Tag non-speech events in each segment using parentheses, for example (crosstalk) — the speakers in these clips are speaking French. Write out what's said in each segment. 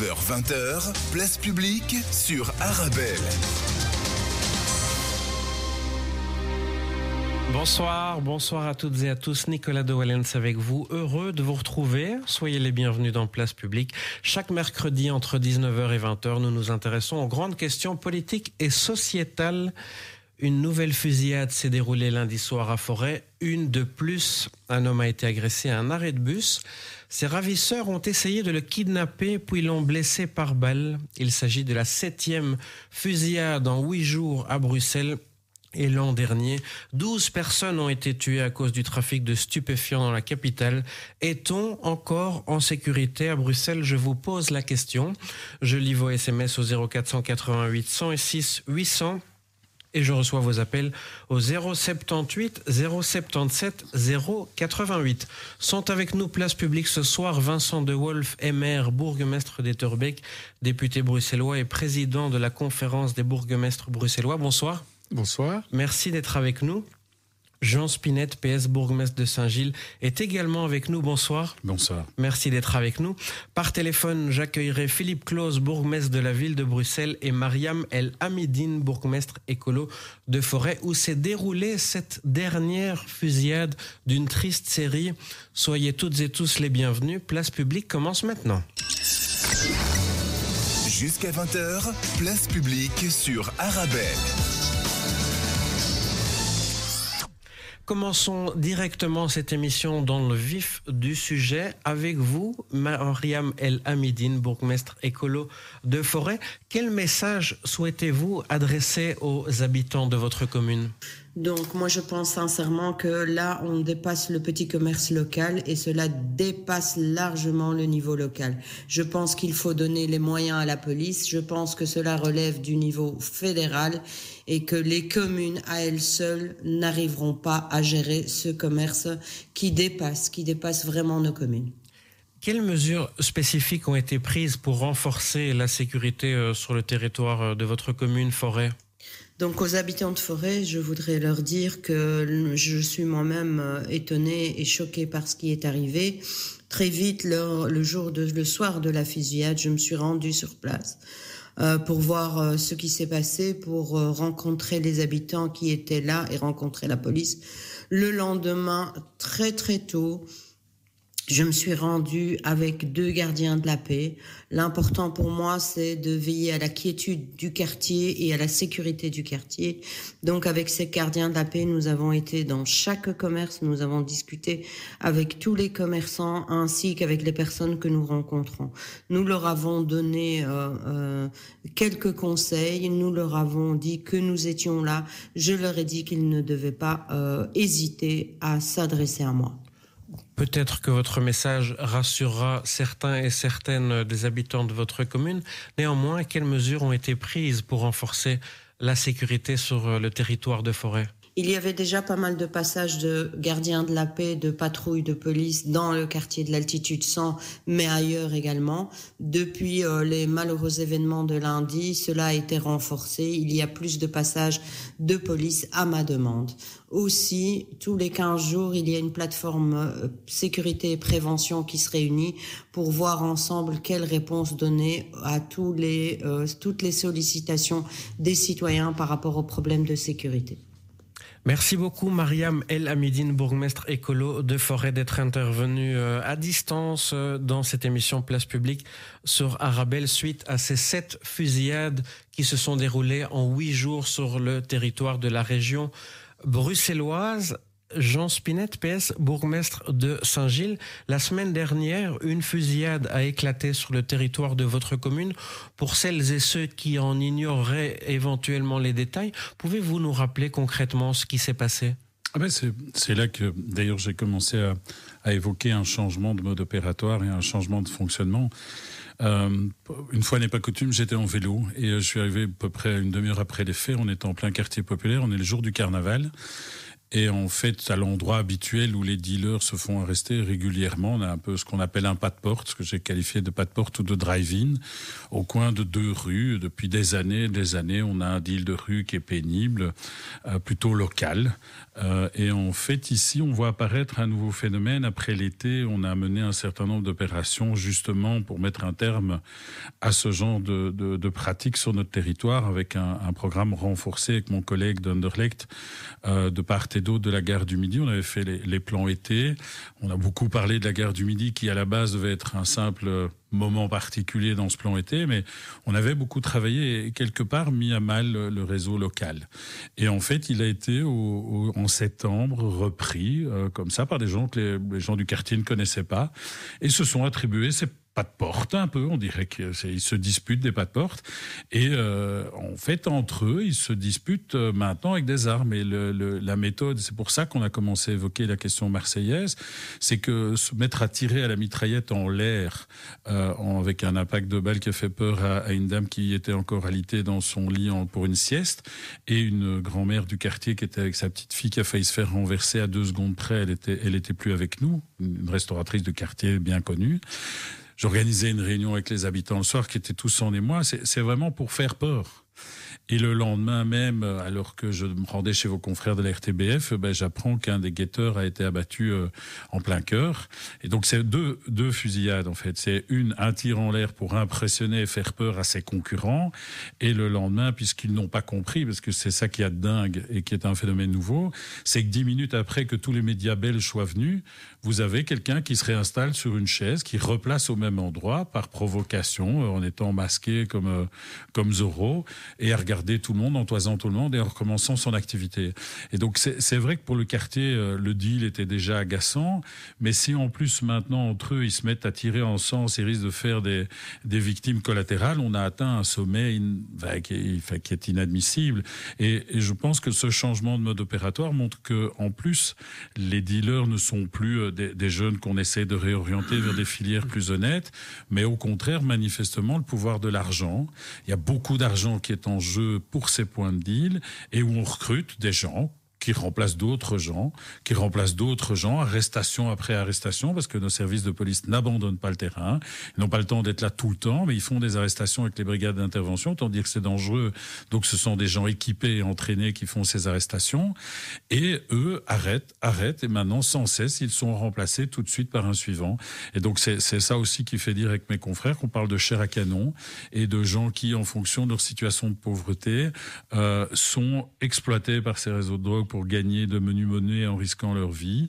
19h-20h, place publique sur Arabelle. Bonsoir, bonsoir à toutes et à tous. Nicolas de Wallens avec vous. Heureux de vous retrouver. Soyez les bienvenus dans Place Publique. Chaque mercredi entre 19h et 20h, nous nous intéressons aux grandes questions politiques et sociétales. Une nouvelle fusillade s'est déroulée lundi soir à Forêt. Une de plus. Un homme a été agressé à un arrêt de bus. Ses ravisseurs ont essayé de le kidnapper puis l'ont blessé par balle. Il s'agit de la septième fusillade en huit jours à Bruxelles. Et l'an dernier, 12 personnes ont été tuées à cause du trafic de stupéfiants dans la capitale. Est-on encore en sécurité à Bruxelles? Je vous pose la question. Je lis vos SMS au 0488 106 800 et je reçois vos appels au 078 077 088. Sont avec nous place publique ce soir Vincent De Wolf, MR, bourgmestre d'Etterbeek, député bruxellois et président de la conférence des bourgmestres bruxellois. Bonsoir. Bonsoir. Merci d'être avec nous. Jean Spinette, PS bourgmestre de Saint-Gilles, est également avec nous. Bonsoir. Bonsoir. Merci d'être avec nous. Par téléphone, j'accueillerai Philippe Claus, bourgmestre de la ville de Bruxelles, et Mariam El Hamidine, bourgmestre écolo de Forêt, où s'est déroulée cette dernière fusillade d'une triste série. Soyez toutes et tous les bienvenus. Place publique commence maintenant. Jusqu'à 20h, place publique sur Arabelle. Commençons directement cette émission dans le vif du sujet avec vous, Mariam El Hamidine, bourgmestre écolo de Forêt. Quel message souhaitez-vous adresser aux habitants de votre commune? Donc moi je pense sincèrement que là on dépasse le petit commerce local et cela dépasse largement le niveau local. Je pense qu'il faut donner les moyens à la police, je pense que cela relève du niveau fédéral et que les communes à elles seules n'arriveront pas à gérer ce commerce qui dépasse, qui dépasse vraiment nos communes. Quelles mesures spécifiques ont été prises pour renforcer la sécurité euh, sur le territoire euh, de votre commune forêt? Donc aux habitants de forêt, je voudrais leur dire que je suis moi-même euh, étonnée et choquée par ce qui est arrivé. Très vite, le, jour de, le soir de la fusillade, je me suis rendue sur place pour voir euh, ce qui s'est passé, pour rencontrer les habitants qui étaient là et rencontrer la police. Le lendemain, très très tôt, je me suis rendue avec deux gardiens de la paix. L'important pour moi, c'est de veiller à la quiétude du quartier et à la sécurité du quartier. Donc, avec ces gardiens de la paix, nous avons été dans chaque commerce, nous avons discuté avec tous les commerçants ainsi qu'avec les personnes que nous rencontrons. Nous leur avons donné euh, euh, quelques conseils, nous leur avons dit que nous étions là. Je leur ai dit qu'ils ne devaient pas euh, hésiter à s'adresser à moi. Peut-être que votre message rassurera certains et certaines des habitants de votre commune. Néanmoins, quelles mesures ont été prises pour renforcer la sécurité sur le territoire de forêt? Il y avait déjà pas mal de passages de gardiens de la paix, de patrouilles de police dans le quartier de l'altitude 100, mais ailleurs également. Depuis euh, les malheureux événements de lundi, cela a été renforcé. Il y a plus de passages de police à ma demande. Aussi, tous les 15 jours, il y a une plateforme euh, sécurité et prévention qui se réunit pour voir ensemble quelle réponse donner à euh, toutes les sollicitations des citoyens par rapport aux problèmes de sécurité. Merci beaucoup Mariam El Hamidine, bourgmestre écolo de Forêt, d'être intervenue euh, à distance euh, dans cette émission Place Publique sur Arabelle suite à ces sept fusillades qui se sont déroulées en huit jours sur le territoire de la région bruxelloise. Jean Spinette, PS, bourgmestre de Saint-Gilles. La semaine dernière, une fusillade a éclaté sur le territoire de votre commune. Pour celles et ceux qui en ignoreraient éventuellement les détails, pouvez-vous nous rappeler concrètement ce qui s'est passé? Ah ben c'est là que d'ailleurs j'ai commencé à, évoquer un changement de mode opératoire et un changement de fonctionnement. Euh, une fois n'est pas coutume, j'étais en vélo et je suis arrivé à peu près une demi-heure après les faits. On est en plein quartier populaire, on est le jour du carnaval. Et en fait, à l'endroit habituel où les dealers se font arrêter régulièrement, on a un peu ce qu'on appelle un pas de porte, ce que j'ai qualifié de pas de porte ou de drive-in, au coin de deux rues. Depuis des années, des années, on a un deal de rue qui est pénible, euh, plutôt local. Euh, et en fait, ici, on voit apparaître un nouveau phénomène. Après l'été, on a mené un certain nombre d'opérations justement pour mettre un terme à ce genre de, de, pratiques sur notre territoire avec un, un, programme renforcé avec mon collègue d'Underlecht euh, de part et d'autre de la gare du Midi. On avait fait les, plans été. On a beaucoup parlé de la gare du Midi qui, à la base, devait être un simple moment particulier dans ce plan été, mais on avait beaucoup travaillé et quelque part mis à mal le réseau local. Et en fait, il a été en septembre repris euh, comme ça par des gens que les, les, gens du quartier ne connaissaient pas et se sont attribués ces pas de porte un peu, on dirait qu'ils se disputent des pas de porte. Et euh, en fait, entre eux, ils se disputent euh, maintenant avec des armes. Et la méthode, c'est pour ça qu'on a commencé à évoquer la question marseillaise, c'est que se mettre à tirer à la mitraillette en l'air, euh, avec un impact de balle qui a fait peur à, une dame qui était encore alitée dans son lit pour une sieste, et une grand-mère du quartier qui était avec sa petite fille qui a failli se faire renverser à deux secondes près, elle était, elle était plus avec nous, une restauratrice de quartier bien connue j'organisais une réunion avec les habitants le soir qui étaient tous en émoi. C'est vraiment pour faire peur. Et le lendemain même, alors que je me rendais chez vos confrères de la RTBF, ben, j'apprends qu'un des guetteurs a été abattu euh, en plein cœur. Et donc c'est deux, deux fusillades en fait. C'est une, un tir en l'air pour impressionner et faire peur à ses concurrents. Et le lendemain, puisqu'ils n'ont pas compris, parce que c'est ça qui a de dingue et qui est un phénomène nouveau, c'est que dix minutes après que tous les médias belges soient venus, vous avez quelqu'un qui se réinstalle sur une chaise, qui replace au même endroit par provocation, euh, en étant masqué comme, euh, comme Zorro, et à regarder tout le monde, en toisant tout le monde et en recommençant son activité. Et donc c'est vrai que pour le quartier, euh, le deal était déjà agaçant, mais si en plus maintenant entre eux ils se mettent à tirer en sens et risquent de faire des, des victimes collatérales, on a atteint un sommet qui, est, inadmissible. Et, je pense que ce changement de mode opératoire montre que en plus les dealers ne sont plus euh, des jeunes qu'on essaie de réorienter vers des filières plus honnêtes, mais au contraire manifestement le pouvoir de l'argent. Il y a beaucoup d'argent qui est en jeu pour ces points de deal et où on recrute des gens qui remplacent d'autres gens, qui remplacent d'autres gens, arrestation après arrestation, parce que nos services de police n'abandonnent pas le terrain. Ils n'ont pas le temps d'être là tout le temps, mais ils font des arrestations avec les brigades d'intervention, autant dire que c'est dangereux. Donc ce sont des gens équipés et entraînés qui font ces arrestations. Et eux arrêtent, arrêtent, et maintenant, sans cesse, ils sont remplacés tout de suite par un suivant. Et donc c'est ça aussi qui fait dire avec mes confrères qu'on parle de chair à canon et de gens qui, en fonction de leur situation de pauvreté, euh, sont exploités par ces réseaux de drogue pour gagner de menus monnaies en risquant leur vie.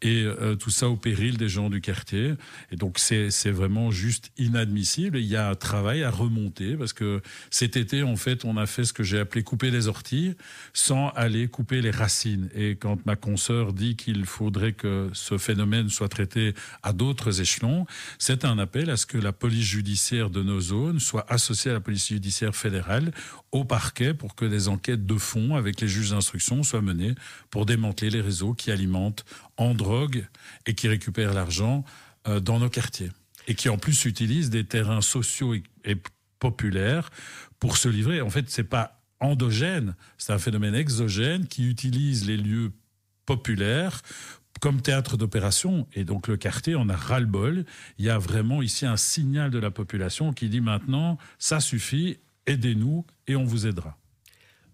Et euh, tout ça au péril des gens du quartier. Et donc c'est vraiment juste inadmissible. Il y a un travail à remonter parce que cet été, en fait, on a fait ce que j'ai appelé couper les orties sans aller couper les racines. Et quand ma consoeur dit qu'il faudrait que ce phénomène soit traité à d'autres échelons, c'est un appel à ce que la police judiciaire de nos zones soit associée à la police judiciaire fédérale au parquet pour que des enquêtes de fond avec les juges d'instruction soient menées pour démanteler les réseaux qui alimentent en drogue et qui récupèrent l'argent euh, dans nos quartiers. Et qui en plus utilisent des terrains sociaux et, et populaires pour se livrer. En fait, c'est pas endogène, c'est un phénomène exogène qui utilise les lieux populaires comme théâtre d'opération. Et donc le quartier en a ras-le-bol. Il y a vraiment ici un signal de la population qui dit maintenant, ça suffit, aidez-nous et on vous aidera.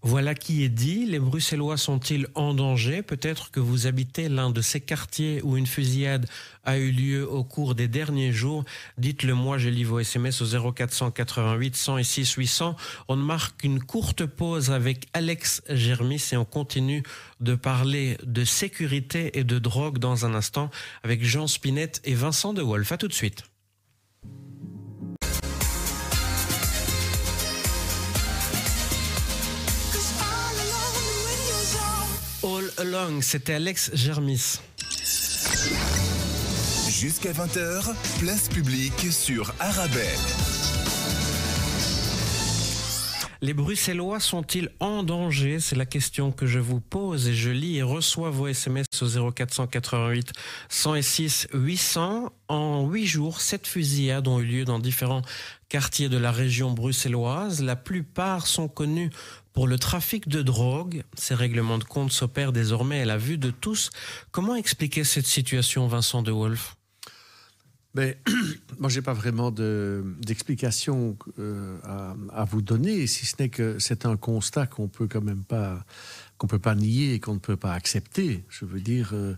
Voilà qui est dit. Les Bruxellois sont-ils en danger? Peut-être que vous habitez l'un de ces quartiers où une fusillade a eu lieu au cours des derniers jours. Dites-le moi, j'ai livré vos SMS au 0488 106 800. On marque une courte pause avec Alex Germis et on continue de parler de sécurité et de drogue dans un instant avec Jean Spinette et Vincent De Wolf. À tout de suite. Along, c'était Alex Germis. Jusqu'à 20h, place publique sur Arabelle. Les Bruxellois sont-ils en danger? C'est la question que je vous pose et je lis et reçois vos SMS au 0488 106 800. En huit jours, sept fusillades ont eu lieu dans différents quartiers de la région bruxelloise. La plupart sont connus Pour le trafic de drogue, ces règlements de compte s'opèrent désormais à la vue de tous. Comment expliquer cette situation, Vincent de Wolf? Mais (clears throat) moi, j'ai pas vraiment d'explication euh, à, vous donner, si ce n'est que c'est un constat qu'on peut quand même pas qu'on peut pas nier et qu'on ne peut pas accepter. Je veux dire, euh,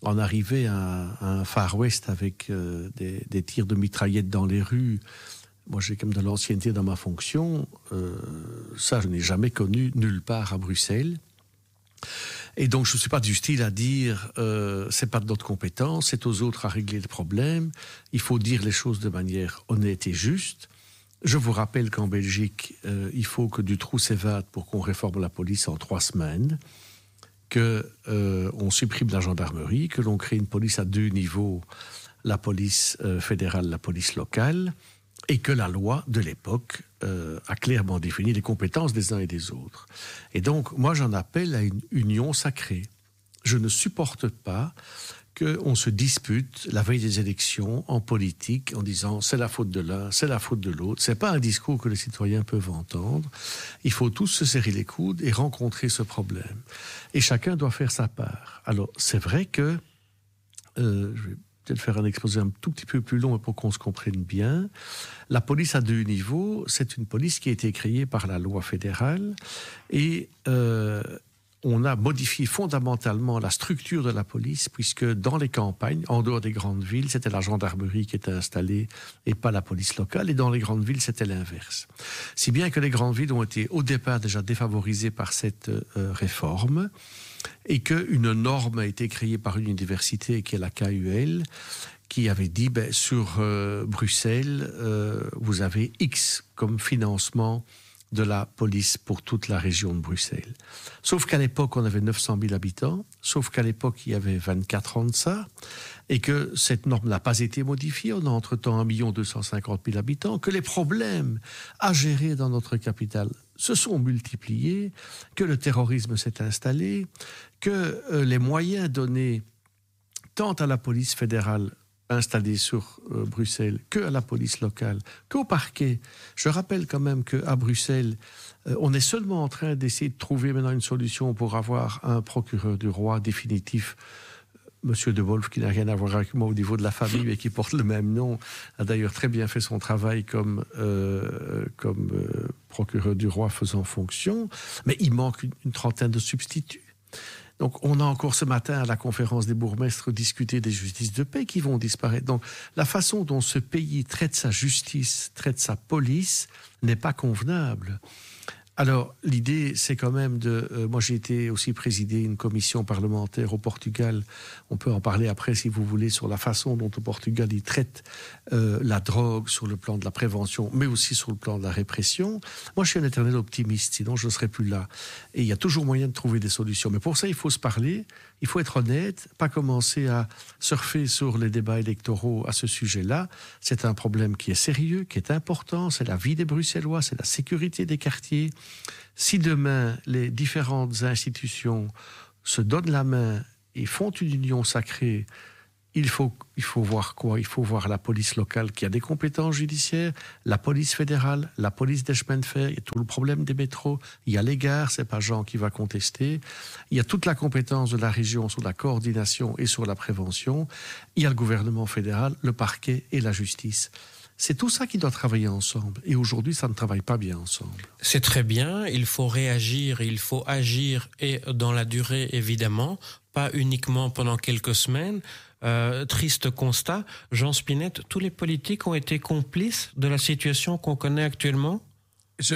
en arriver à, un Far West avec euh, des, tirs de mitraillettes dans les rues. Moi, j'ai comme de l'ancienneté dans ma fonction. ça, je n'ai jamais connu nulle part à Bruxelles. Et donc, je ne suis pas du style à dire euh, c'est pas de notre compétence, c'est aux autres à régler le problème. Il faut dire les choses de manière honnête et juste. Je vous rappelle qu'en Belgique, euh, il faut que du trou s'évade pour qu'on réforme la police en trois semaines, que euh, on supprime la gendarmerie, que l'on crée une police à deux niveaux, la police euh, fédérale, la police locale, et que la loi de l'époque euh, a clairement défini les compétences des uns et des autres. Et donc, moi, j'en appelle à une union sacrée. Je ne supporte pas qu'on se dispute la veille des élections en politique en disant c'est la faute de l'un, c'est la faute de l'autre. C'est pas un discours que les citoyens peuvent entendre. Il faut tous se serrer les coudes et rencontrer ce problème. Et chacun doit faire sa part. Alors, c'est vrai que euh, peut faire un exposé un tout petit peu plus long pour qu'on se comprenne bien. La police à deux niveaux, c'est une police qui a été créée par la loi fédérale et euh, on a modifié fondamentalement la structure de la police, puisque dans les campagnes, en dehors des grandes villes, c'était la gendarmerie qui était installée et pas la police locale, et dans les grandes villes, c'était l'inverse. Si bien que les grandes villes ont été au départ déjà défavorisées par cette euh, réforme, et qu'une norme a été créée par une université qui est la KUL, qui avait dit ben, sur euh, Bruxelles, euh, vous avez X comme financement de la police pour toute la région de Bruxelles. Sauf qu'à l'époque, on avait 900 000 habitants, sauf qu'à l'époque, il y avait 24 ans de ça, et que cette norme n'a pas été modifiée. On a entre-temps 1 250 000 habitants, que les problèmes à gérer dans notre capitale se sont multipliés, que le terrorisme s'est installé, que euh, les moyens donnés tant à la police fédérale installée sur euh, Bruxelles que à la police locale, qu'au parquet. Je rappelle quand même qu'à Bruxelles, euh, on est seulement en train d'essayer de trouver maintenant une solution pour avoir un procureur du roi définitif Monsieur De Wolf, qui n'a rien à voir avec moi au niveau de la famille et qui porte le même nom, a d'ailleurs très bien fait son travail comme, euh, comme euh, procureur du roi faisant fonction, mais il manque une, trentaine de substituts. Donc, on a encore ce matin à la conférence des bourgmestres discuté des justices de paix qui vont disparaître. Donc, la façon dont ce pays traite sa justice, traite sa police, n'est pas convenable. Alors, l'idée, c'est quand même de. Euh, moi, j'ai été aussi présidé une commission parlementaire au Portugal. On peut en parler après, si vous voulez, sur la façon dont au Portugal ils traitent euh, la drogue sur le plan de la prévention, mais aussi sur le plan de la répression. Moi, je suis un éternel optimiste, sinon je ne serais plus là. Et il y a toujours moyen de trouver des solutions. Mais pour ça, il faut se parler, il faut être honnête, pas commencer à surfer sur les débats électoraux à ce sujet-là. C'est un problème qui est sérieux, qui est important. C'est la vie des Bruxellois, c'est la sécurité des quartiers. Si demain les différentes institutions se donnent la main et font une union sacrée il faut, il faut voir quoi? Il faut voir la police locale qui a des compétences judiciaires, la police fédérale, la police des chemins de fer, il y a tout le problème des métros, il y a les gares, c'est pas Jean qui va contester, il y a toute la compétence de la région sur la coordination et sur la prévention, il y a le gouvernement fédéral, le parquet et la justice. C'est tout ça qui doit travailler ensemble. Et aujourd'hui, ça ne travaille pas bien ensemble. C'est très bien. Il faut réagir, il faut agir et dans la durée, évidemment, pas uniquement pendant quelques semaines. Euh, triste constat, Jean Spinette, tous les politiques ont été complices de la situation qu'on connaît actuellement? Je,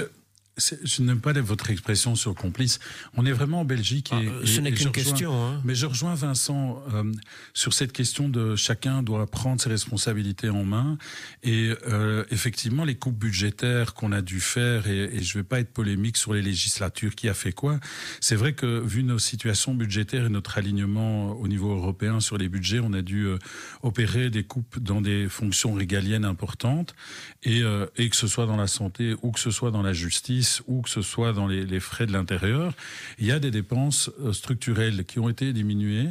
je n'aime pas votre expression sur complice. On est vraiment en Belgique. Et, ah, ce n'est qu'une question. Hein. Mais je rejoins Vincent euh, sur cette question de chacun doit prendre ses responsabilités en main. Et euh, effectivement, les coupes budgétaires qu'on a dû faire, et, et je ne vais pas être polémique sur les législatures qui a fait quoi, c'est vrai que vu nos situations budgétaires et notre alignement au niveau européen sur les budgets, on a dû euh, opérer des coupes dans des fonctions régaliennes importantes. Et, et que ce soit dans la santé ou que ce soit dans la justice, ou que ce soit dans les, les frais de l'intérieur, il y a des dépenses euh, structurelles qui ont été diminuées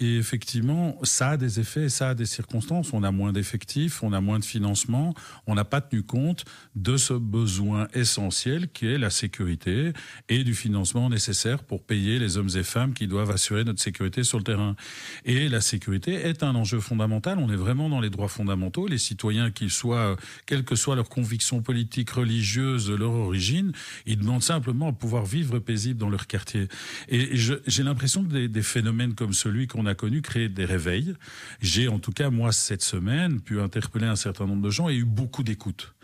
et effectivement, ça a des effets, ça a des circonstances. On a moins d'effectifs, on a moins de financement, on n'a pas tenu compte de ce besoin essentiel qui est la sécurité et du financement nécessaire pour payer les hommes et femmes qui doivent assurer notre sécurité sur le terrain. Et la sécurité est un enjeu fondamental. On est vraiment dans les droits fondamentaux. Les citoyens, qu'ils soient, quelles que soient leurs convictions politiques, religieuses, leur origine, ils demandent simplement à pouvoir vivre paisible dans leur quartier. Et j'ai l'impression que des, des phénomènes comme celui qu'on a connu créer des réveils. J'ai en tout cas, moi, cette semaine, pu interpeller un certain nombre de gens et eu beaucoup d'écoute.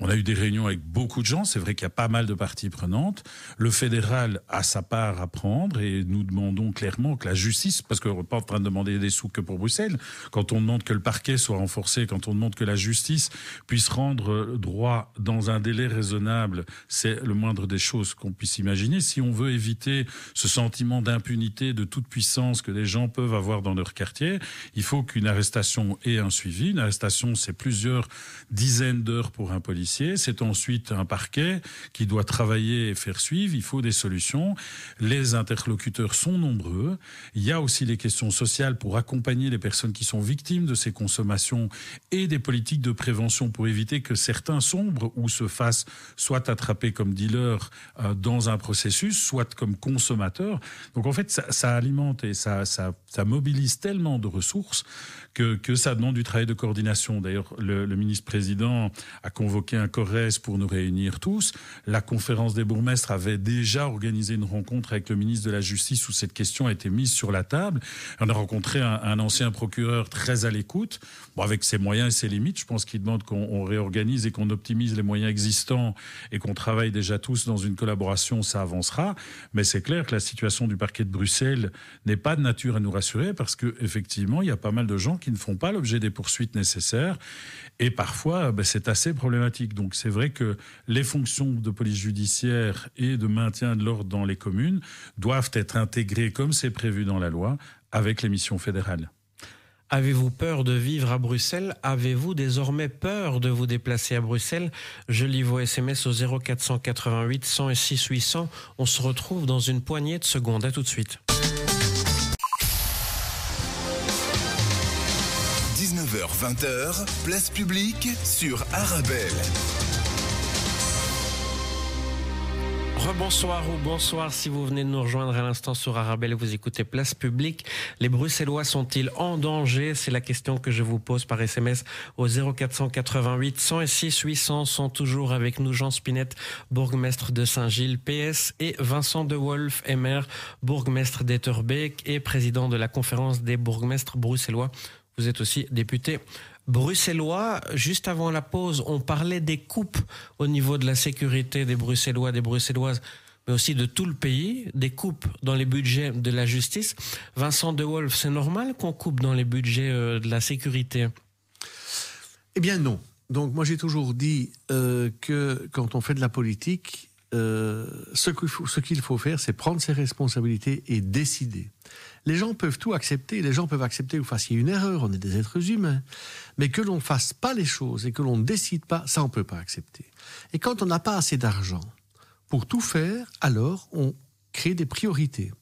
On a eu des réunions avec beaucoup de gens. C'est vrai qu'il y a pas mal de parties prenantes. Le fédéral a sa part à prendre et nous demandons clairement que la justice, parce qu'on n'est pas en train de demander des sous que pour Bruxelles, quand on demande que le parquet soit renforcé, quand on demande que la justice puisse rendre droit dans un délai raisonnable, c'est le moindre des choses qu'on puisse imaginer. Si on veut éviter ce sentiment d'impunité, de toute puissance que les gens peuvent avoir dans leur quartier, il faut qu'une arrestation ait un suivi. Une arrestation, c'est plusieurs dizaines d'heures pour un policier. C'est ensuite un parquet qui doit travailler et faire suivre. Il faut des solutions. Les interlocuteurs sont nombreux. Il y a aussi les questions sociales pour accompagner les personnes qui sont victimes de ces consommations et des politiques de prévention pour éviter que certains sombres ou se fassent soit attrapés comme dealers euh, dans un processus, soit comme consommateurs. Donc en fait, ça, alimente et ça, ça mobilise tellement de ressources que, que ça demande du travail de coordination. D'ailleurs, le, le ministre-président a convoqué un CORES pour nous réunir tous. La conférence des bourgmestres avait déjà organisé une rencontre avec le ministre de la Justice où cette question a été mise sur la table. On a rencontré un, un ancien procureur très à l'écoute, bon, avec ses moyens et ses limites. Je pense qu'il demande qu'on réorganise et qu'on optimise les moyens existants et qu'on travaille déjà tous dans une collaboration, ça avancera. Mais c'est clair que la situation du parquet de Bruxelles n'est pas de nature à nous rassurer parce que effectivement, il y a pas mal de gens ne font pas l'objet des poursuites nécessaires. Et parfois, ben, c'est assez problématique. Donc c'est vrai que les fonctions de police judiciaire et de maintien de l'ordre dans les communes doivent être intégrées comme c'est prévu dans la loi avec les missions fédérales. Avez-vous peur de vivre à Bruxelles? Avez-vous désormais peur de vous déplacer à Bruxelles? Je lis vos SMS au 0488 106 800. On se retrouve dans une poignée de secondes. À tout de suite. 19h-20h, place publique sur Arabelle. Rebonsoir ou bonsoir si vous venez de nous rejoindre à l'instant sur Arabelle vous écoutez Place Publique. Les Bruxellois sont-ils en danger? C'est la question que je vous pose par SMS au 0488 106 800 sont toujours avec nous Jean Spinette, bourgmestre de Saint-Gilles, PS, et Vincent De Wolf, MR, bourgmestre d'Etterbeek et président de la conférence des bourgmestres bruxellois. Vous êtes aussi député bruxellois. Juste avant la pause, on parlait des coupes au niveau de la sécurité des Bruxellois, des Bruxelloises, mais aussi de tout le pays, des coupes dans les budgets de la justice. Vincent De Wolf, c'est normal qu'on coupe dans les budgets euh, de la sécurité? Eh bien non. Donc moi j'ai toujours dit euh, que quand on fait de la politique, euh, ce qu'il faut, ce qu'il faut faire, c'est prendre ses responsabilités et décider. Les gens peuvent tout accepter, les gens peuvent accepter que vous fassiez une erreur, on est des êtres humains, mais que l'on ne fasse pas les choses et que l'on ne décide pas, ça on ne peut pas accepter. Et quand on n'a pas assez d'argent pour tout faire, alors on crée des priorités.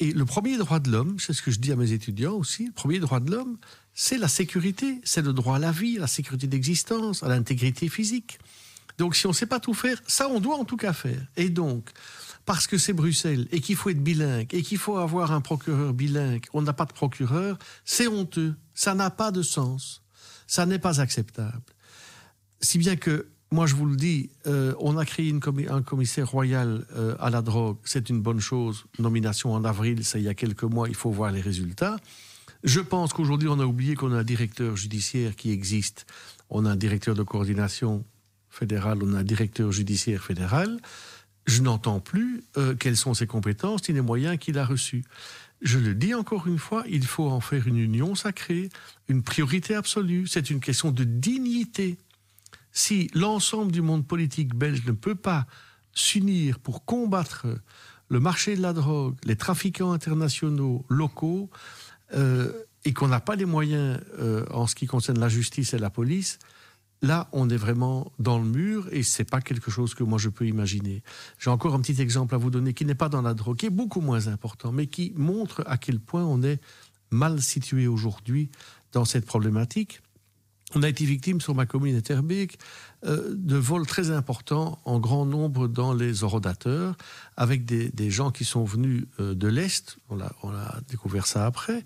Et le premier droit de l'homme, c'est ce que je dis à mes étudiants aussi, le premier droit de l'homme, c'est la sécurité, c'est le droit à la vie, à la sécurité d'existence, à l'intégrité physique. Donc si on ne sait pas tout faire, ça on doit en tout cas faire. Et donc, parce que c'est Bruxelles et qu'il faut être bilingue et qu'il faut avoir un procureur bilingue, on n'a pas de procureur, c'est honteux. Ça n'a pas de sens. Ça n'est pas acceptable. Si bien que, moi je vous le dis, euh, on a créé un commissaire royal euh, à la drogue, c'est une bonne chose. Nomination en avril, ça il y a quelques mois, il faut voir les résultats. Je pense qu'aujourd'hui on a oublié qu'on a un directeur judiciaire qui existe. On a un directeur de coordination fédéral, on a un directeur judiciaire fédéral je n'entends plus euh, quelles sont ses compétences ni les moyens qu'il a reçus. Je le dis encore une fois, il faut en faire une union sacrée, une priorité absolue. C'est une question de dignité. Si l'ensemble du monde politique belge ne peut pas s'unir pour combattre le marché de la drogue, les trafiquants internationaux locaux, euh, et qu'on n'a pas les moyens euh, en ce qui concerne la justice et la police, là, on est vraiment dans le mur et c'est pas quelque chose que moi je peux imaginer. J'ai encore un petit exemple à vous donner qui n'est pas dans la drogue, qui est beaucoup moins important, mais qui montre à quel point on est mal situé aujourd'hui dans cette problématique. On a été victime sur ma commune Etterbeek euh, de vols très importants en grand nombre dans les orodateurs, avec des, gens qui sont venus euh, de l'Est, on a, on a, découvert ça après,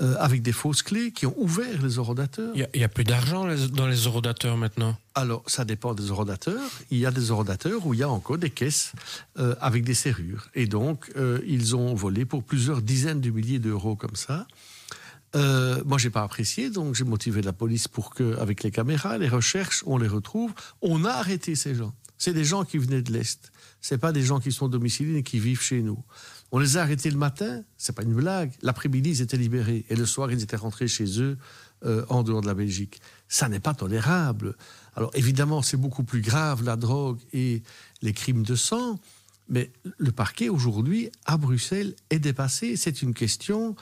euh, avec des fausses clés qui ont ouvert les orodateurs. Il n'y a, plus d'argent dans les orodateurs maintenant? Alors, ça dépend des orodateurs. Il y a des orodateurs où il y a encore des caisses avec des serrures. Et donc, ils ont volé pour plusieurs dizaines de milliers d'euros comme ça. Euh, moi, j'ai pas apprécié, donc j'ai motivé la police pour que, avec les caméras, les recherches, on les retrouve. On a arrêté ces gens. C'est des gens qui venaient de l'est. C'est pas des gens qui sont domiciliés et qui vivent chez nous. On les a arrêtés le matin. C'est pas une blague. L'après-midi, ils étaient libérés et le soir, ils étaient rentrés chez eux euh, en dehors de la Belgique. Ça n'est pas tolérable. Alors évidemment, c'est beaucoup plus grave la drogue et les crimes de sang. Mais le parquet aujourd'hui à Bruxelles est dépassé. C'est une question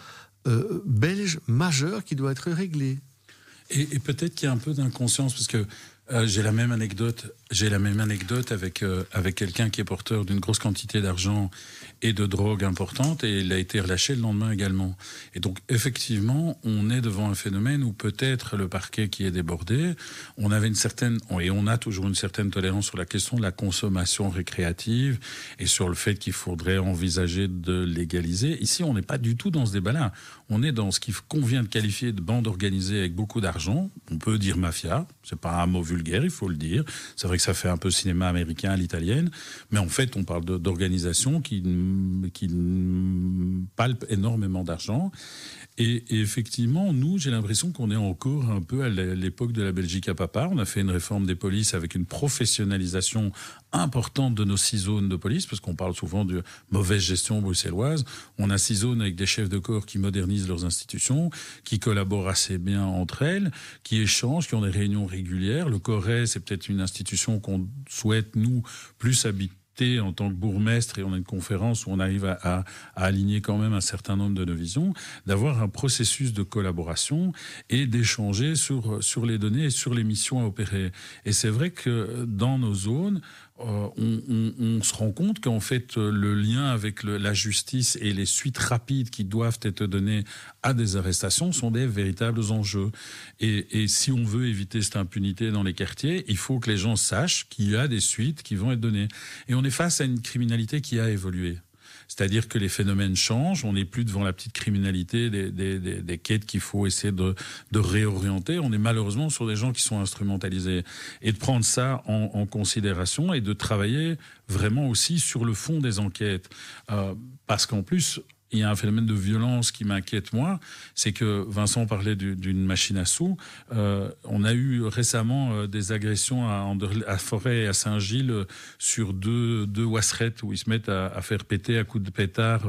euh, belge majeur qui doit être réglé. Et, et peut-être qu'il y a un peu d'inconscience, parce que euh, j'ai la même anecdote. J'ai la même anecdote avec euh, avec quelqu'un qui est porteur d'une grosse quantité d'argent et de drogue importante et il a été relâché le lendemain également. Et donc effectivement, on est devant un phénomène où peut-être le parquet qui est débordé, on avait une certaine et on a toujours une certaine tolérance sur la question de la consommation récréative et sur le fait qu'il faudrait envisager de légaliser. Ici, on n'est pas du tout dans ce débat-là. On est dans ce qu'il convient de qualifier de bande organisée avec beaucoup d'argent. On peut dire mafia, c'est pas un mot il faut le dire. C'est vrai que ça fait un peu cinéma américain à l'italienne, mais en fait, on parle d'organisation qui qui palpe énormément d'argent. Et, effectivement, nous, j'ai l'impression qu'on est encore un peu à l'époque de la Belgique à papa. On a fait une réforme des polices avec une professionnalisation importante de nos six zones de police, parce qu'on parle souvent de mauvaise gestion bruxelloise. On a six zones avec des chefs de corps qui modernisent leurs institutions, qui collaborent assez bien entre elles, qui échangent, qui ont des réunions régulières. Le Corée, c'est peut-être une institution qu'on souhaite, nous, plus habiter en tant que bourgmestre et on a une conférence où on arrive à, aligner quand même un certain nombre de nos visions, d'avoir un processus de collaboration et d'échanger sur, sur les données et sur les missions à opérer. Et c'est vrai que dans nos zones, euh, on, se rend compte qu'en fait le lien avec la justice et les suites rapides qui doivent être données à des arrestations sont des véritables enjeux. Et, si on veut éviter cette impunité dans les quartiers, il faut que les gens sachent qu'il y a des suites qui vont être données. Et on est face à une criminalité qui a évolué. C'est-à-dire que les phénomènes changent, on n'est plus devant la petite criminalité des, des, quêtes qu'il faut essayer de, de, réorienter, on est malheureusement sur des gens qui sont instrumentalisés. Et de prendre ça en, en considération et de travailler vraiment aussi sur le fond des enquêtes. Euh, parce qu'en plus, il y a un phénomène de violence qui m'inquiète moi, c'est que Vincent parlait d'une machine à sous. Euh, on a eu récemment euh, des agressions à, Forêt et à Saint-Gilles euh, sur deux, deux wasserettes où ils se mettent à, faire péter à coups de pétard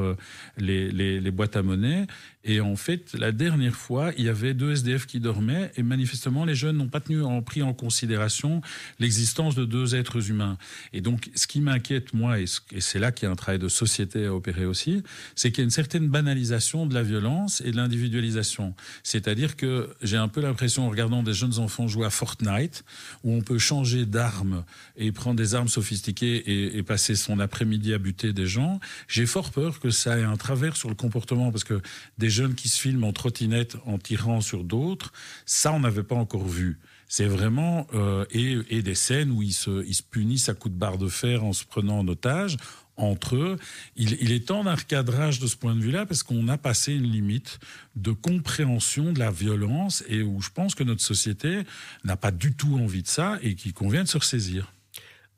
les, les, boîtes à monnaie. Et en fait, la dernière fois, il y avait deux SDF qui dormaient et manifestement, les jeunes n'ont pas tenu en, pris en considération l'existence de deux êtres humains. Et donc, ce qui m'inquiète, moi, et c'est là qu'il y a un travail de société à opérer aussi, c'est qu'il une certaine banalisation de la violence et de l'individualisation. C'est-à-dire que j'ai un peu l'impression, en regardant des jeunes enfants jouer à Fortnite, où on peut changer d'armes et prendre des armes sophistiquées et, passer son après-midi à buter des gens, j'ai fort peur que ça ait un travers sur le comportement, parce que des jeunes qui se filment en trottinette en tirant sur d'autres, ça, on n'avait pas encore vu. C'est vraiment euh, et, et, des scènes où ils se, ils se punissent à coups de barre de fer en se prenant en otage entre eux. Il, est temps d'un recadrage de ce point de vue-là parce qu'on a passé une limite de compréhension de la violence et où je pense que notre société n'a pas du tout envie de ça et qu'il convient de se ressaisir.